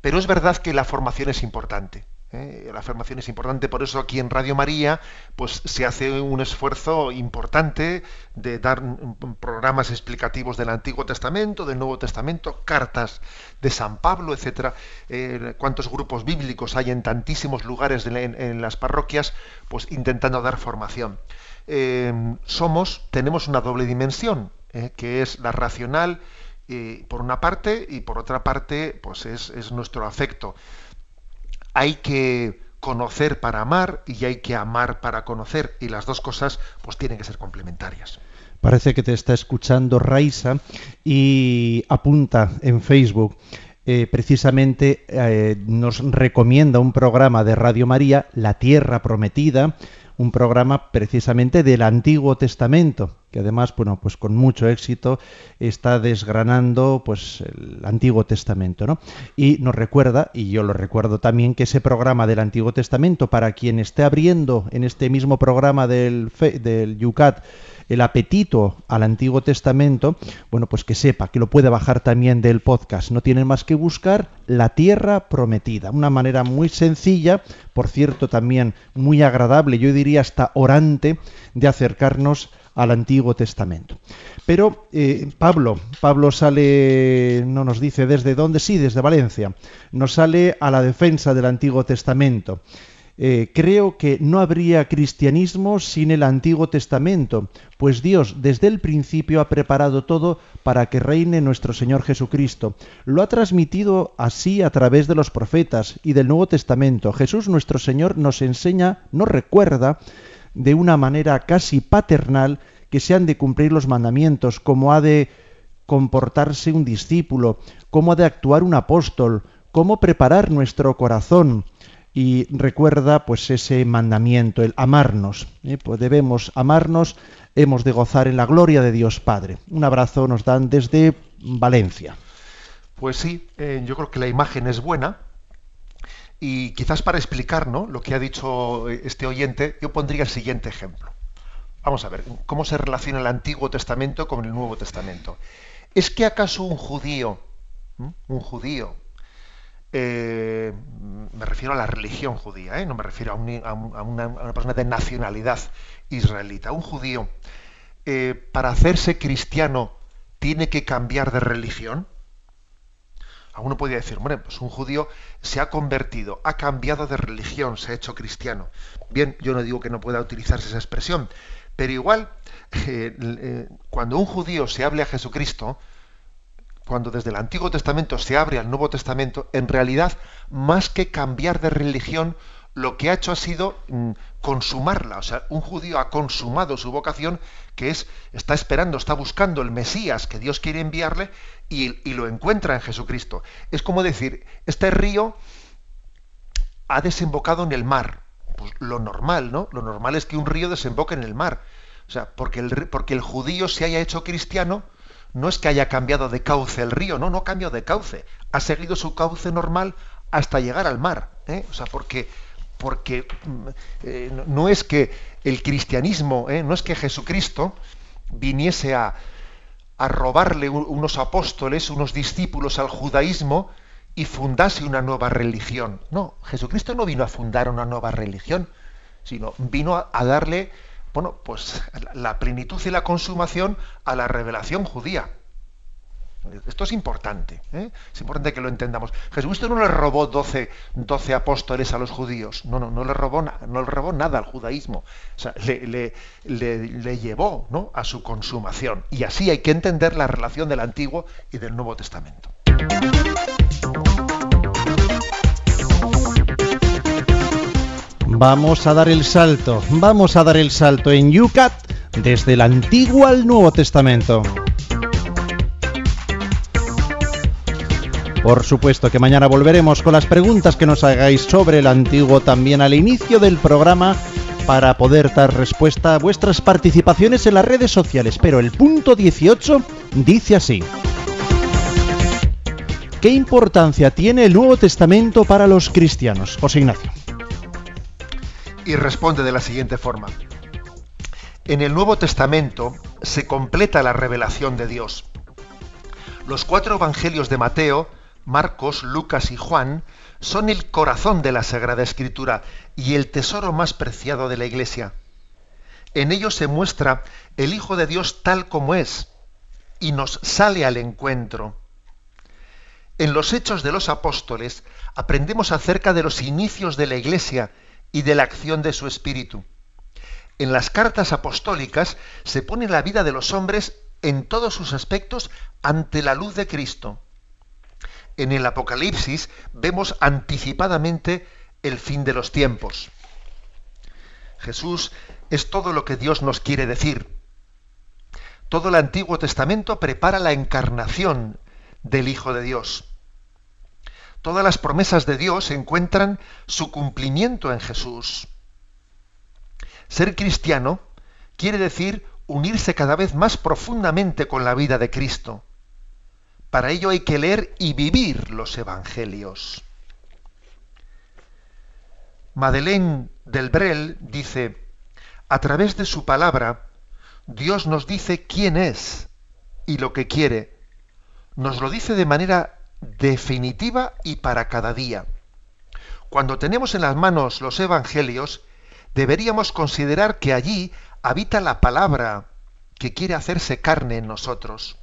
Pero es verdad que la formación es importante. ¿Eh? La afirmación es importante, por eso aquí en Radio María pues, se hace un esfuerzo importante de dar programas explicativos del Antiguo Testamento, del Nuevo Testamento, cartas de San Pablo, etcétera. Eh, cuántos grupos bíblicos hay en tantísimos lugares en, las parroquias, pues intentando dar formación. Eh, somos, tenemos una doble dimensión, que es la racional por una parte y por otra parte pues es, es nuestro afecto hay que conocer para amar y hay que amar para conocer y las dos cosas pues tienen que ser complementarias.
Parece que te está escuchando Raisa y apunta en Facebook. Eh, precisamente eh, nos recomienda un programa de Radio María, La Tierra Prometida, un programa precisamente del Antiguo Testamento, que además, bueno, pues con mucho éxito está desgranando pues el Antiguo Testamento, ¿no? Y nos recuerda, y yo lo recuerdo también, que ese programa del Antiguo Testamento, para quien esté abriendo en este mismo programa del, del Yucat, el apetito al Antiguo Testamento, bueno, pues que sepa que lo puede bajar también del podcast. No tienen más que buscar la tierra prometida. Una manera muy sencilla, por cierto, también muy agradable, yo diría hasta orante, de acercarnos al Antiguo Testamento. Pero eh, Pablo, Pablo sale, no nos dice desde dónde, sí, desde Valencia, nos sale a la defensa del Antiguo Testamento. Eh, creo que no habría cristianismo sin el Antiguo Testamento, pues Dios desde el principio ha preparado todo para que reine nuestro Señor Jesucristo. Lo ha transmitido así a través de los profetas y del Nuevo Testamento. Jesús nuestro Señor nos enseña, nos recuerda de una manera casi paternal que se han de cumplir los mandamientos, cómo ha de comportarse un discípulo, cómo ha de actuar un apóstol, cómo preparar nuestro corazón, y recuerda pues ese mandamiento, el amarnos. ¿eh? Pues debemos amarnos, hemos de gozar en la gloria de Dios Padre. Un abrazo nos dan desde Valencia.
Pues sí, eh, yo creo que la imagen es buena y quizás para explicar ¿no? lo que ha dicho eh, este oyente, yo pondría el siguiente ejemplo. Vamos a ver, ¿cómo se relaciona el Antiguo Testamento con el Nuevo Testamento? ¿Es que acaso un judío, un judío, eh, me refiero a la religión judía, ¿eh? no me refiero a, una, persona de nacionalidad israelita. Un judío, para hacerse cristiano, tiene que cambiar de religión. Alguno podría decir, bueno, pues un judío se ha convertido, ha cambiado de religión, se ha hecho cristiano. Bien, yo no digo que no pueda utilizarse esa expresión, pero igual, cuando un judío se hable a Jesucristo, cuando desde el Antiguo Testamento se abre al Nuevo Testamento, en realidad, más que cambiar de religión, lo que ha hecho ha sido mm, consumarla. O sea, un judío ha consumado su vocación, que es, está esperando, está buscando el Mesías que Dios quiere enviarle y, lo encuentra en Jesucristo. Es como decir, este río ha desembocado en el mar. Pues lo normal, ¿no? Lo normal es que un río desemboque en el mar. O sea, porque el, porque el judío se haya hecho cristiano, no es que haya cambiado de cauce el río, no, no cambiado de cauce, ha seguido su cauce normal hasta llegar al mar. ¿eh? O sea, porque, porque mm, eh, no es que el cristianismo, ¿eh? no es que Jesucristo viniese a, robarle unos apóstoles, unos discípulos al judaísmo y fundase una nueva religión. No, Jesucristo no vino a fundar una nueva religión, sino vino a darle bueno, pues la plenitud y la consumación a la revelación judía. Esto es importante, ¿eh? es importante que lo entendamos. Jesucristo no le robó 12, apóstoles a los judíos, no, no, no le robó, no le robó nada al judaísmo, o sea, le, le llevó ¿no? a su consumación. Y así hay que entender la relación del Antiguo y del Nuevo Testamento.
Vamos a dar el salto, vamos a dar el salto en Yucat desde el Antiguo al Nuevo Testamento. Por supuesto que mañana volveremos con las preguntas que nos hagáis sobre el Antiguo también al inicio del programa para poder dar respuesta a vuestras participaciones en las redes sociales. Pero el punto 18 dice así. ¿Qué importancia tiene el Nuevo Testamento para los cristianos? José Ignacio
y responde de la siguiente forma. En el Nuevo Testamento se completa la revelación de Dios. Los cuatro evangelios de Mateo, Marcos, Lucas y Juan son el corazón de la Sagrada Escritura y el tesoro más preciado de la Iglesia. En ellos se muestra el Hijo de Dios tal como es y nos sale al encuentro. En los hechos de los apóstoles aprendemos acerca de los inicios de la Iglesia y de la acción de su espíritu. En las cartas apostólicas se pone la vida de los hombres en todos sus aspectos ante la luz de Cristo. En el Apocalipsis vemos anticipadamente el fin de los tiempos. Jesús es todo lo que Dios nos quiere decir. Todo el Antiguo Testamento prepara la encarnación del Hijo de Dios. Todas las promesas de Dios encuentran su cumplimiento en Jesús. Ser cristiano quiere decir unirse cada vez más profundamente con la vida de Cristo. Para ello hay que leer y vivir los evangelios. Madeleine del Brel dice, a través de su palabra, Dios nos dice quién es y lo que quiere. Nos lo dice de manera definitiva y para cada día. Cuando tenemos en las manos los evangelios, deberíamos considerar que allí habita la palabra que quiere hacerse carne en nosotros,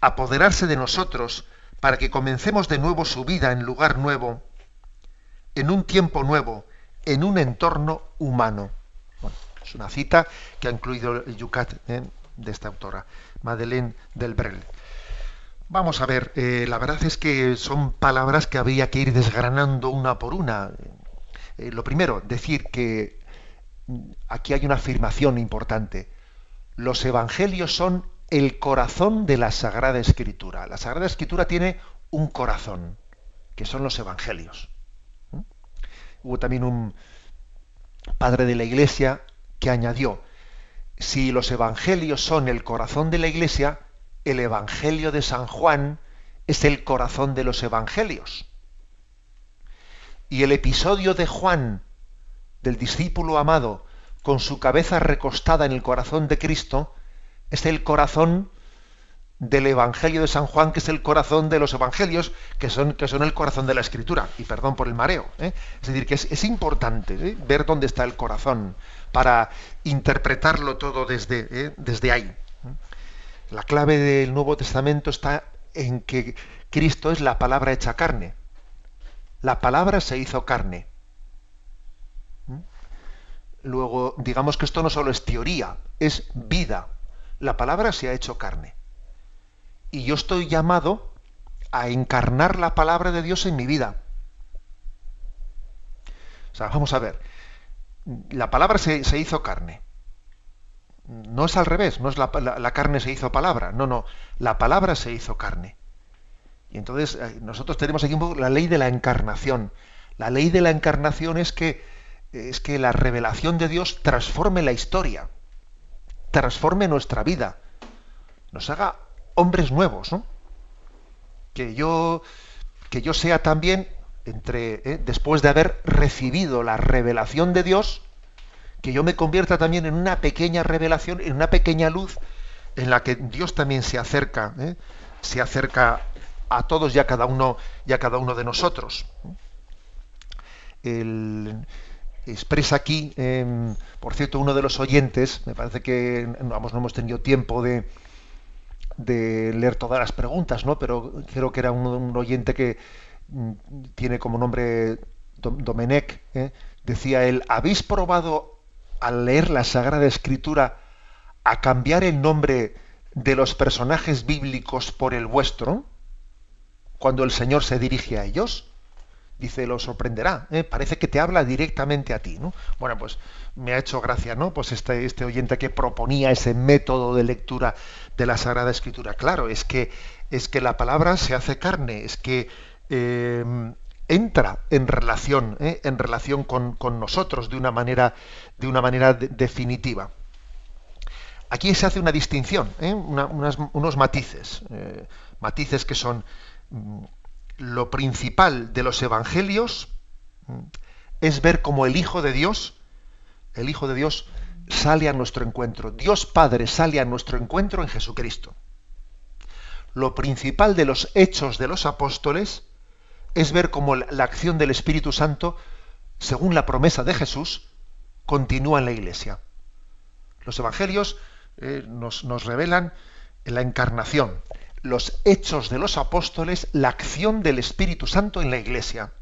apoderarse de nosotros para que comencemos de nuevo su vida en lugar nuevo, en un tiempo nuevo, en un entorno humano. es una cita que ha incluido el Yucat ¿eh? de esta autora, Madeleine Delbrel. Vamos a ver, eh, la verdad es que son palabras que habría que ir desgranando una por una. Eh, lo primero, decir que aquí hay una afirmación importante. Los evangelios son el corazón de la Sagrada Escritura. La Sagrada Escritura tiene un corazón, que son los evangelios. ¿Mm? Hubo también un padre de la Iglesia que añadió, si los evangelios son el corazón de la Iglesia, el Evangelio de San Juan es el corazón de los evangelios. Y el episodio de Juan del discípulo amado con su cabeza recostada en el corazón de Cristo, es el corazón del Evangelio de San Juan, que es el corazón de los Evangelios, que son, que son el corazón de la Escritura. Y perdón por el mareo. ¿eh? Es decir, que es, importante ¿eh? ver dónde está el corazón para interpretarlo todo desde, ¿eh? desde ahí. La clave del Nuevo Testamento está en que Cristo es la palabra hecha carne. La palabra se hizo carne. Luego, digamos que esto no solo es teoría, es vida. La palabra se ha hecho carne. Y yo estoy llamado a encarnar la palabra de Dios en mi vida. O sea, vamos a ver. La palabra se, hizo carne. No es al revés, no es la, la, carne se hizo palabra. No, no. La palabra se hizo carne. Y entonces eh, nosotros tenemos aquí un poco la ley de la encarnación. La ley de la encarnación es que es que la revelación de Dios transforme la historia, transforme nuestra vida, nos haga hombres nuevos, ¿no? Que yo, que yo sea también, entre, ¿eh? después de haber recibido la revelación de Dios, que yo me convierta también en una pequeña revelación, en una pequeña luz en la que Dios también se acerca, ¿eh? se acerca a todos y a cada uno y a cada uno de nosotros. El, expresa aquí, em, por cierto, uno de los oyentes, me parece que vamos, no hemos tenido tiempo de, leer todas las preguntas, ¿no? pero creo que era un, oyente que mm, tiene como nombre Domenech, ¿eh? decía él, ¿habéis probado al leer la Sagrada Escritura a cambiar el nombre de los personajes bíblicos por el vuestro? Cuando el Señor se dirige a ellos dice, lo sorprenderá, ¿eh? parece que te habla directamente a ti, ¿no? Bueno, pues me ha hecho gracia, ¿no? Pues este, este oyente que proponía ese método de lectura de la Sagrada Escritura. Claro, es que, es que la palabra se hace carne, es que em, entra en relación, ¿eh? en relación con, nosotros de una manera, de una manera definitiva. Aquí se hace una distinción, ¿eh? unos matices, matices que son mm, lo principal de los evangelios es ver cómo el Hijo de Dios, el Hijo de Dios sale a nuestro encuentro. Dios Padre sale a nuestro encuentro en Jesucristo. Lo principal de los hechos de los apóstoles es ver cómo la acción del Espíritu Santo, según la promesa de Jesús, continúa en la Iglesia. Los evangelios eh, nos, nos revelan la encarnación, los hechos de los apóstoles, la acción del Espíritu Santo en la iglesia.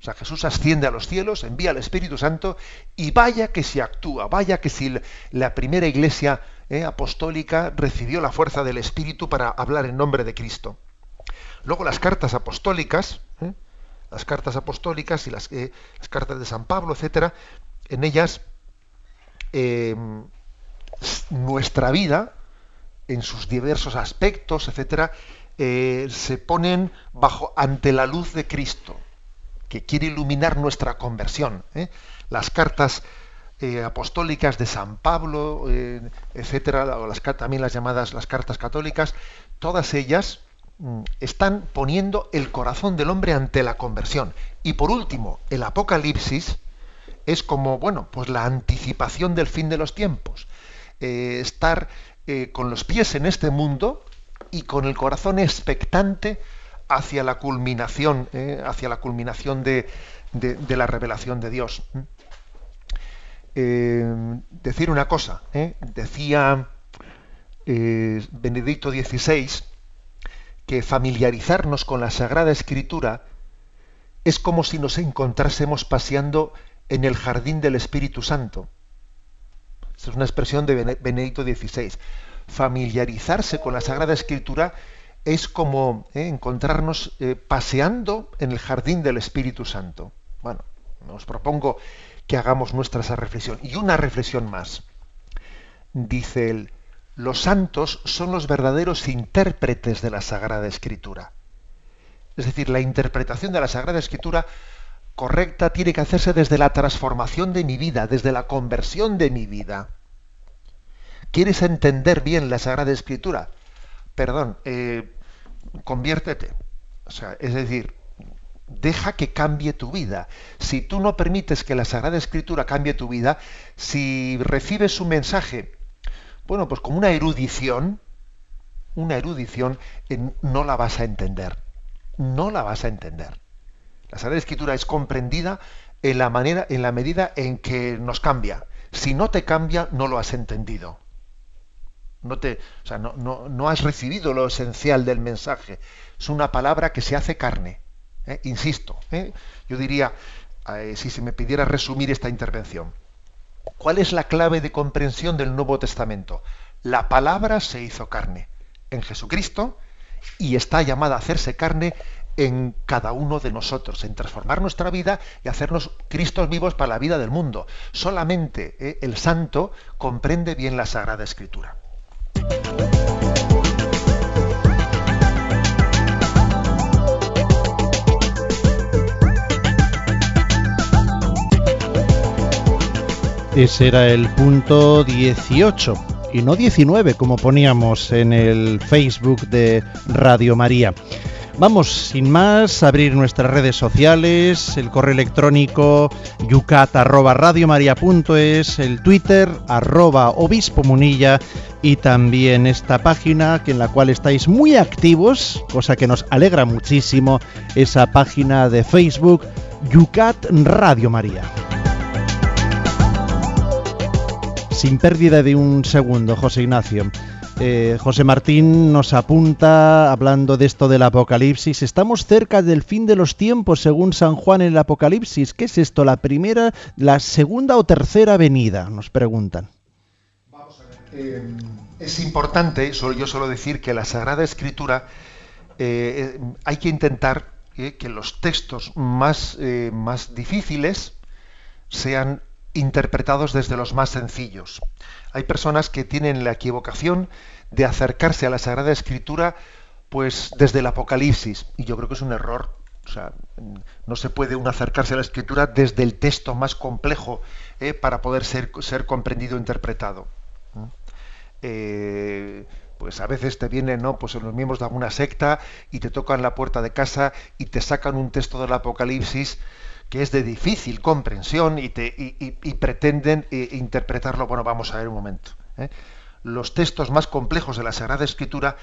O sea, Jesús asciende a los cielos, envía al Espíritu Santo y vaya que se actúa, vaya que si la primera iglesia eh, apostólica recibió la fuerza del Espíritu para hablar en nombre de Cristo. Luego las cartas apostólicas, eh, las cartas apostólicas y las, eh, las cartas de San Pablo, etcétera, en ellas nuestra vida, en sus diversos aspectos, etcétera, eh, se ponen bajo ante la luz de Cristo, que quiere iluminar nuestra conversión. Las cartas apostólicas de San Pablo, etcétera, o las, también las llamadas las cartas católicas, todas ellas Mm, están poniendo el corazón del hombre ante la conversión. Y por último, el Apocalipsis es como, bueno, pues la anticipación del fin de los tiempos. Eh, estar eh, con los pies en este mundo y con el corazón expectante hacia la culminación, eh, hacia la culminación de, de, la revelación de Dios. decir una cosa, decía Benedicto XVI, que familiarizarnos con la Sagrada Escritura es como si nos encontrásemos paseando en el jardín del Espíritu Santo. Esta es una expresión de Benedicto XVI. Familiarizarse con la Sagrada Escritura es como eh, encontrarnos eh, paseando en el jardín del Espíritu Santo. Bueno, os propongo que hagamos nuestra esa reflexión. Y una reflexión más. Dice él, los santos son los verdaderos intérpretes de la Sagrada Escritura. Es decir, la interpretación de la Sagrada Escritura correcta tiene que hacerse desde la transformación de mi vida, desde la conversión de mi vida. ¿Quieres entender bien la Sagrada Escritura? Perdón, eh, conviértete. O sea, es decir, deja que cambie tu vida. Si tú no permites que la Sagrada Escritura cambie tu vida, si recibes un mensaje bueno, pues como una erudición, una erudición no la vas a entender. No la vas a entender. La Sagrada Escritura es comprendida en la manera, en la medida en que nos cambia. Si no te cambia, no lo has entendido. No, te, o sea, no, no, has recibido lo esencial del mensaje. Es una palabra que se hace carne. ¿eh? Insisto, ¿eh? yo diría, eh, si se me pidiera resumir esta intervención, ¿Cuál es la clave de comprensión del Nuevo Testamento? La palabra se hizo carne en Jesucristo y está llamada a hacerse carne en cada uno de nosotros, en transformar nuestra vida y hacernos Cristos vivos para la vida del mundo. Solamente eh, el santo comprende bien la Sagrada Escritura.
Ese era el punto 18 y no 19 como poníamos en el Facebook de Radio María. Vamos, sin más, a abrir nuestras redes sociales, el correo electrónico yucat el Twitter arroba obispo munilla y también esta página que en la cual estáis muy activos, cosa que nos alegra muchísimo, esa página de Facebook Yucat Radio María. sin pérdida de un segundo, José Ignacio. Eh, José Martín nos apunta, hablando de esto del Apocalipsis, estamos cerca del fin de los tiempos, según San Juan en el Apocalipsis. ¿Qué es esto? ¿La primera, la segunda o tercera venida? Nos preguntan.
Vamos a ver. Eh, es importante, yo suelo decir que la Sagrada Escritura eh, hay que intentar que los textos más, más difíciles sean interpretados desde los más sencillos. Hay personas que tienen la equivocación de acercarse a la Sagrada Escritura pues desde el Apocalipsis y yo creo que es un error. O sea, no se puede uno acercarse a la Escritura desde el texto más complejo eh, para poder ser, ser comprendido e interpretado. Eh, pues a veces te vienen ¿no? pues los miembros de alguna secta y te tocan la puerta de casa y te sacan un texto del Apocalipsis que es de difícil comprensión y, pretenden eh, interpretarlo. Bueno, vamos a ver un momento. ¿eh? Los textos más complejos de la Sagrada Escritura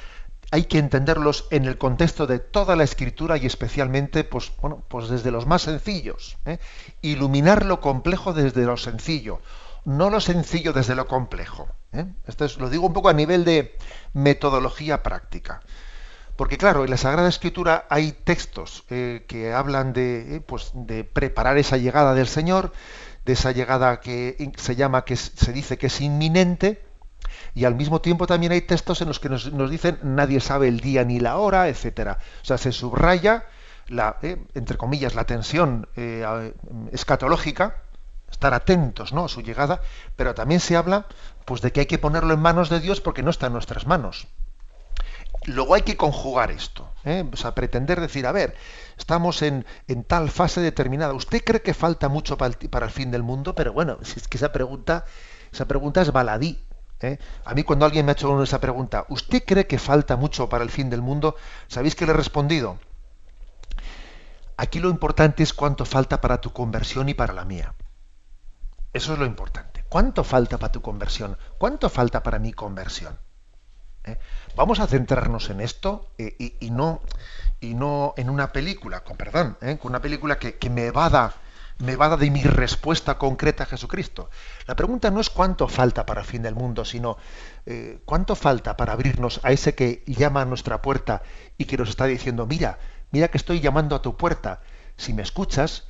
hay que entenderlos en el contexto de toda la Escritura y especialmente, pues, bueno, pues desde los más sencillos. ¿eh? Iluminar lo complejo desde lo sencillo, no lo sencillo desde lo complejo. Esto es, lo digo un poco a nivel de metodología práctica. Porque claro, en la Sagrada Escritura hay textos eh, que hablan de, eh, pues, de preparar esa llegada del Señor, de esa llegada que se llama, que se dice que es inminente, y al mismo tiempo también hay textos en los que nos, dicen nadie sabe el día ni la hora, etcétera. O sea, se subraya la, eh, entre comillas, la tensión escatológica, estar atentos ¿no? a su llegada, pero también se habla pues, de que hay que ponerlo en manos de Dios porque no está en nuestras manos. Luego hay que conjugar esto, ¿eh? o sea, pretender decir, a ver, estamos en, tal fase determinada. ¿Usted cree que falta mucho para el, fin del mundo? Pero bueno, si es que esa pregunta, esa pregunta es baladí. ¿eh? A mí cuando alguien me ha hecho esa pregunta, ¿usted cree que falta mucho para el fin del mundo? ¿Sabéis que le he respondido? Aquí lo importante es cuánto falta para tu conversión y para la mía. Eso es lo importante. ¿Cuánto falta para tu conversión? ¿Cuánto falta para mi conversión? ¿Eh? Vamos a centrarnos en esto eh, y, no, en una película, con perdón, ¿eh? con una película que, me evada me evada de mi respuesta concreta a Jesucristo. La pregunta no es cuánto falta para el fin del mundo, sino cuánto falta para abrirnos a ese que llama a nuestra puerta y que nos está diciendo, mira, mira que estoy llamando a tu puerta. Si me escuchas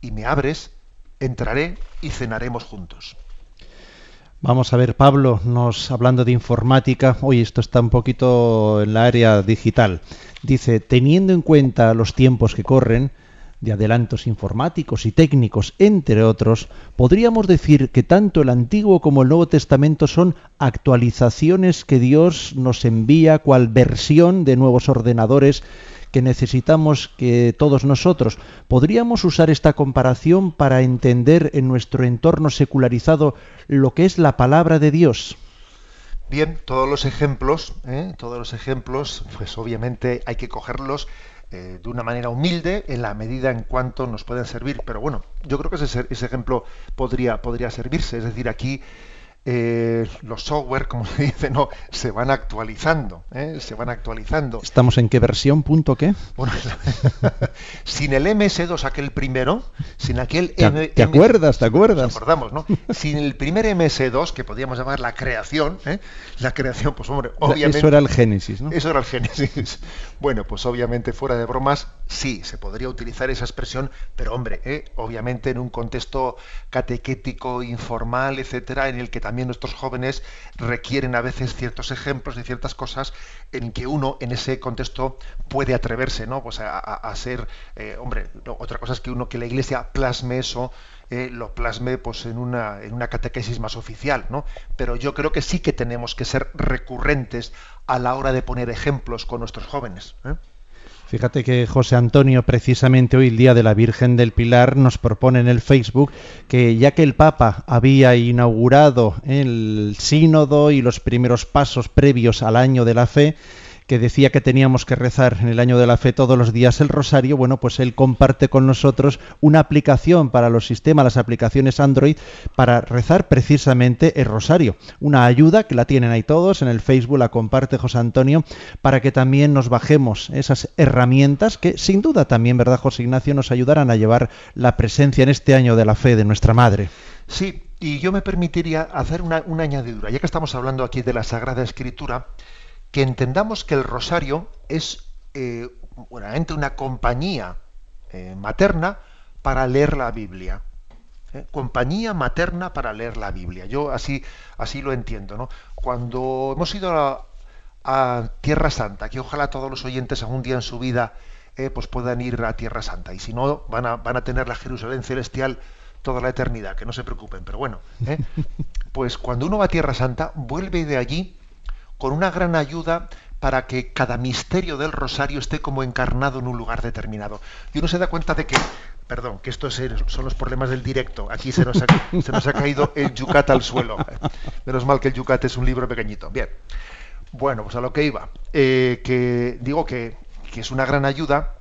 y me abres, entraré y cenaremos juntos.
Vamos a ver, Pablo, nos hablando de informática, hoy esto está un poquito en la área digital. Dice, teniendo en cuenta los tiempos que corren, de adelantos informáticos y técnicos, entre otros, podríamos decir que tanto el Antiguo como el Nuevo Testamento son actualizaciones que Dios nos envía cual versión de nuevos ordenadores que necesitamos que todos nosotros. ¿Podríamos usar esta comparación para entender en nuestro entorno secularizado lo que es la palabra de Dios?
Bien, todos los ejemplos, ¿eh? todos los ejemplos, pues obviamente hay que cogerlos eh, de una manera humilde en la medida en cuanto nos pueden servir. Pero bueno, yo creo que ese, ese ejemplo podría, podría servirse. Es decir, aquí eh, los software, como se dice, no, se van actualizando, ¿eh? se van actualizando.
¿Estamos en qué versión? ¿Punto qué? Bueno,
sin el MS2 aquel primero, sin aquel
¿Te, ¿te acuerdas? ¿Te acuerdas?
Nos acordamos, ¿no? Sin el primer MS2, que podríamos llamar la creación, ¿eh? la creación, pues hombre, obviamente...
Eso era el Génesis, ¿no?
Eso era el Génesis. Bueno, pues obviamente fuera de bromas, sí, se podría utilizar esa expresión, pero hombre, ¿eh? obviamente en un contexto catequético, informal, etcétera, en el que también nuestros jóvenes requieren a veces ciertos ejemplos de ciertas cosas en que uno en ese contexto puede atreverse, ¿no? Pues a, ser, eh, hombre, otra cosa es que uno que la Iglesia plasme eso, eh, lo plasme pues en una, en una catequesis más oficial, ¿no? Pero yo creo que sí que tenemos que ser recurrentes a la hora de poner ejemplos con nuestros jóvenes. ¿eh?
Fíjate que José Antonio, precisamente hoy, el Día de la Virgen del Pilar, nos propone en el Facebook que ya que el Papa había inaugurado el sínodo y los primeros pasos previos al año de la fe, que decía que teníamos que rezar en el año de la fe todos los días el rosario, bueno, pues él comparte con nosotros una aplicación para los sistemas, las aplicaciones Android, para rezar precisamente el rosario. Una ayuda que la tienen ahí todos, en el Facebook la comparte José Antonio, para que también nos bajemos esas herramientas que sin duda también, ¿verdad, José Ignacio?, nos ayudarán a llevar la presencia en este año de la fe de nuestra Madre.
Sí, y yo me permitiría hacer una, una añadidura, ya que estamos hablando aquí de la Sagrada Escritura, que entendamos que el rosario es eh, una compañía eh, materna para leer la Biblia. ¿eh? Compañía materna para leer la Biblia. Yo así, así lo entiendo. ¿no? Cuando hemos ido a, Tierra Santa, que ojalá todos los oyentes algún día en su vida eh, pues puedan ir a Tierra Santa. Y si no, van a, van a tener la Jerusalén celestial toda la eternidad, que no se preocupen. Pero bueno, pues cuando uno va a Tierra Santa, vuelve de allí con una gran ayuda para que cada misterio del rosario esté como encarnado en un lugar determinado. Y uno se da cuenta de que, perdón, que estos son los problemas del directo. Aquí se nos ha, caído el yucat al suelo. Menos mal que el yucat es un libro pequeñito. Bien. Bueno, pues a lo que iba. Eh, que digo que, que es una gran ayuda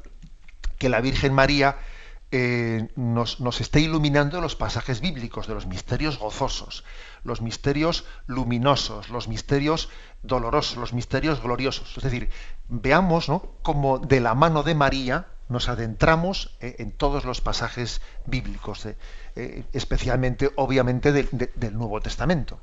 que la Virgen María eh, nos, nos está iluminando los pasajes bíblicos de los misterios gozosos, los misterios luminosos, los misterios dolorosos, los misterios gloriosos. Es decir, veamos ¿no? cómo de la mano de María nos adentramos eh, en todos los pasajes bíblicos, eh, especialmente, obviamente, del Nuevo Testamento.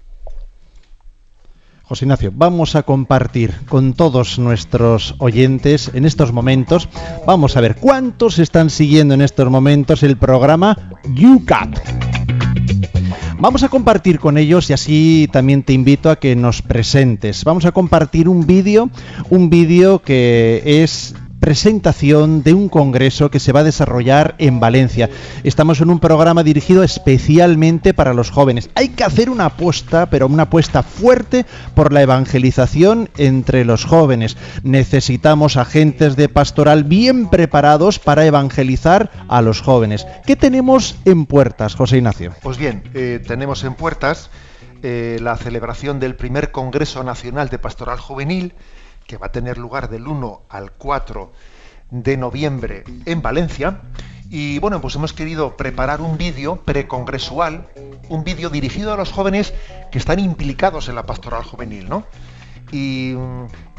José Ignacio, vamos a compartir con todos nuestros oyentes en estos momentos. Vamos a ver cuántos están siguiendo en estos momentos el programa UCAT. Vamos a compartir con ellos y así también te invito a que nos presentes. Vamos a compartir un vídeo, un vídeo que es presentación de un congreso que se va a desarrollar en Valencia. Estamos en un programa dirigido especialmente para los jóvenes. Hay que hacer una apuesta, pero una apuesta fuerte por la evangelización entre los jóvenes. Necesitamos agentes de pastoral bien preparados para evangelizar a los jóvenes. ¿Qué tenemos en puertas, José Ignacio?
Pues bien, eh, tenemos en puertas eh, la celebración del primer Congreso Nacional de Pastoral Juvenil, que va a tener lugar del 1 al 4 de noviembre en Valencia. Y bueno, pues hemos querido preparar un vídeo precongresual, un vídeo dirigido a los jóvenes que están implicados en la pastoral juvenil, ¿no? Y,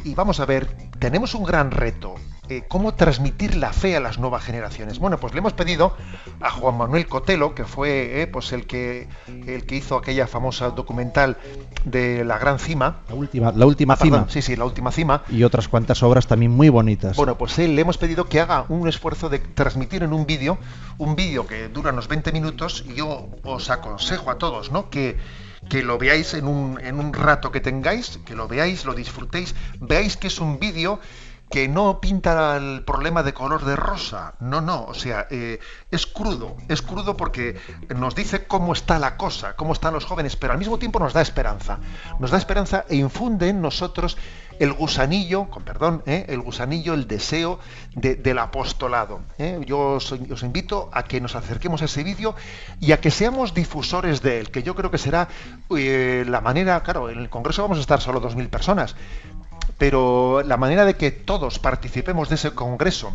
y vamos a ver, tenemos un gran reto. Eh, cómo transmitir la fe a las nuevas generaciones. Bueno, pues le hemos pedido a Juan Manuel Cotelo, que fue eh, pues el que el que hizo aquella famosa documental de la Gran Cima.
La última, la última
Ah,
cima.
perdón, sí, sí, la última cima.
Y otras cuantas obras también muy bonitas.
Bueno, pues él le hemos pedido que haga un esfuerzo de transmitir en un vídeo, un vídeo que dura unos 20 minutos, y yo os aconsejo a todos, ¿no? Que, que lo veáis en un, en un rato que tengáis, que lo veáis, lo disfrutéis, veáis que es un vídeo que no pinta el problema de color de rosa, no, no, o sea, eh, es crudo, es crudo porque nos dice cómo está la cosa, cómo están los jóvenes, pero al mismo tiempo nos da esperanza, nos da esperanza e infunde en nosotros el gusanillo, con perdón, ¿eh? el gusanillo, el deseo de- del apostolado. ¿eh? Yo os, os invito a que nos acerquemos a ese vídeo y a que seamos difusores de él, que yo creo que será eh, la manera, claro, en el Congreso vamos a estar solo 2.000 personas, pero la manera de que todos participemos de ese congreso,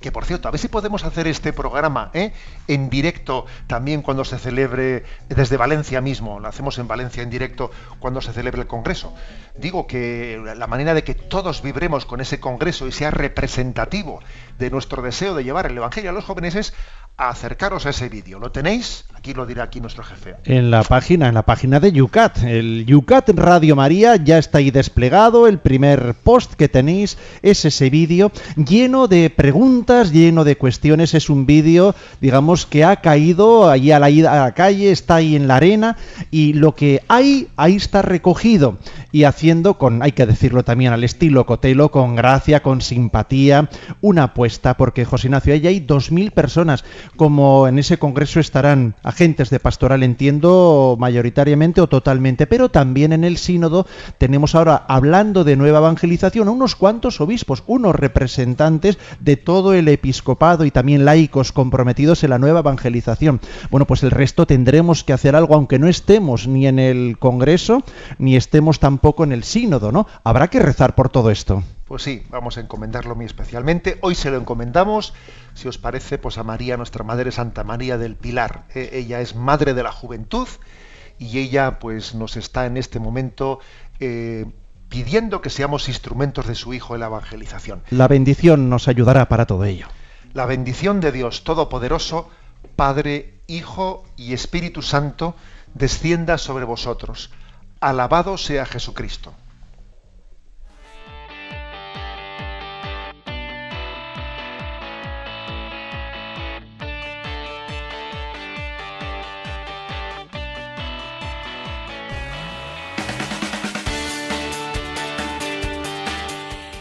que por cierto, a ver si podemos hacer este programa ¿eh? en directo también cuando se celebre desde Valencia mismo, lo hacemos en Valencia en directo cuando se celebre el congreso. Digo que la manera de que todos vibremos con ese congreso y sea representativo de nuestro deseo de llevar el Evangelio a los jóvenes es acercaros a ese vídeo. ¿Lo tenéis? Aquí lo dirá aquí nuestro jefe.
En la página, en la página de Yucat. El Yucat Radio María ya está ahí desplegado. El primer post que tenéis es ese vídeo lleno de preguntas, lleno de cuestiones. Es un vídeo, digamos, que ha caído allí a la, a la calle, está ahí en la arena y lo que hay, ahí está recogido. Y haciendo con, hay que decirlo también al estilo Cotelo, con gracia, con simpatía, una apuesta, porque José Ignacio, ahí hay 2.000 personas. Como en ese congreso estarán agentes de pastoral, entiendo, mayoritariamente o totalmente, pero también en el sínodo tenemos ahora, hablando de nueva evangelización, unos cuantos obispos, unos representantes de todo el episcopado y también laicos comprometidos en la nueva evangelización. Bueno, pues el resto tendremos que hacer algo, aunque no estemos ni en el congreso, ni estemos tampoco en el sínodo, ¿no? Habrá que rezar por todo esto.
Pues sí, vamos a encomendarlo muy especialmente. Hoy se lo encomendamos, si os parece, pues a María, nuestra Madre Santa María del Pilar. Eh, ella es Madre de la Juventud y ella pues nos está en este momento eh, pidiendo que seamos instrumentos de su Hijo en la evangelización.
La bendición nos ayudará para todo ello.
La bendición de Dios Todopoderoso, Padre, Hijo y Espíritu Santo, descienda sobre vosotros. Alabado sea Jesucristo.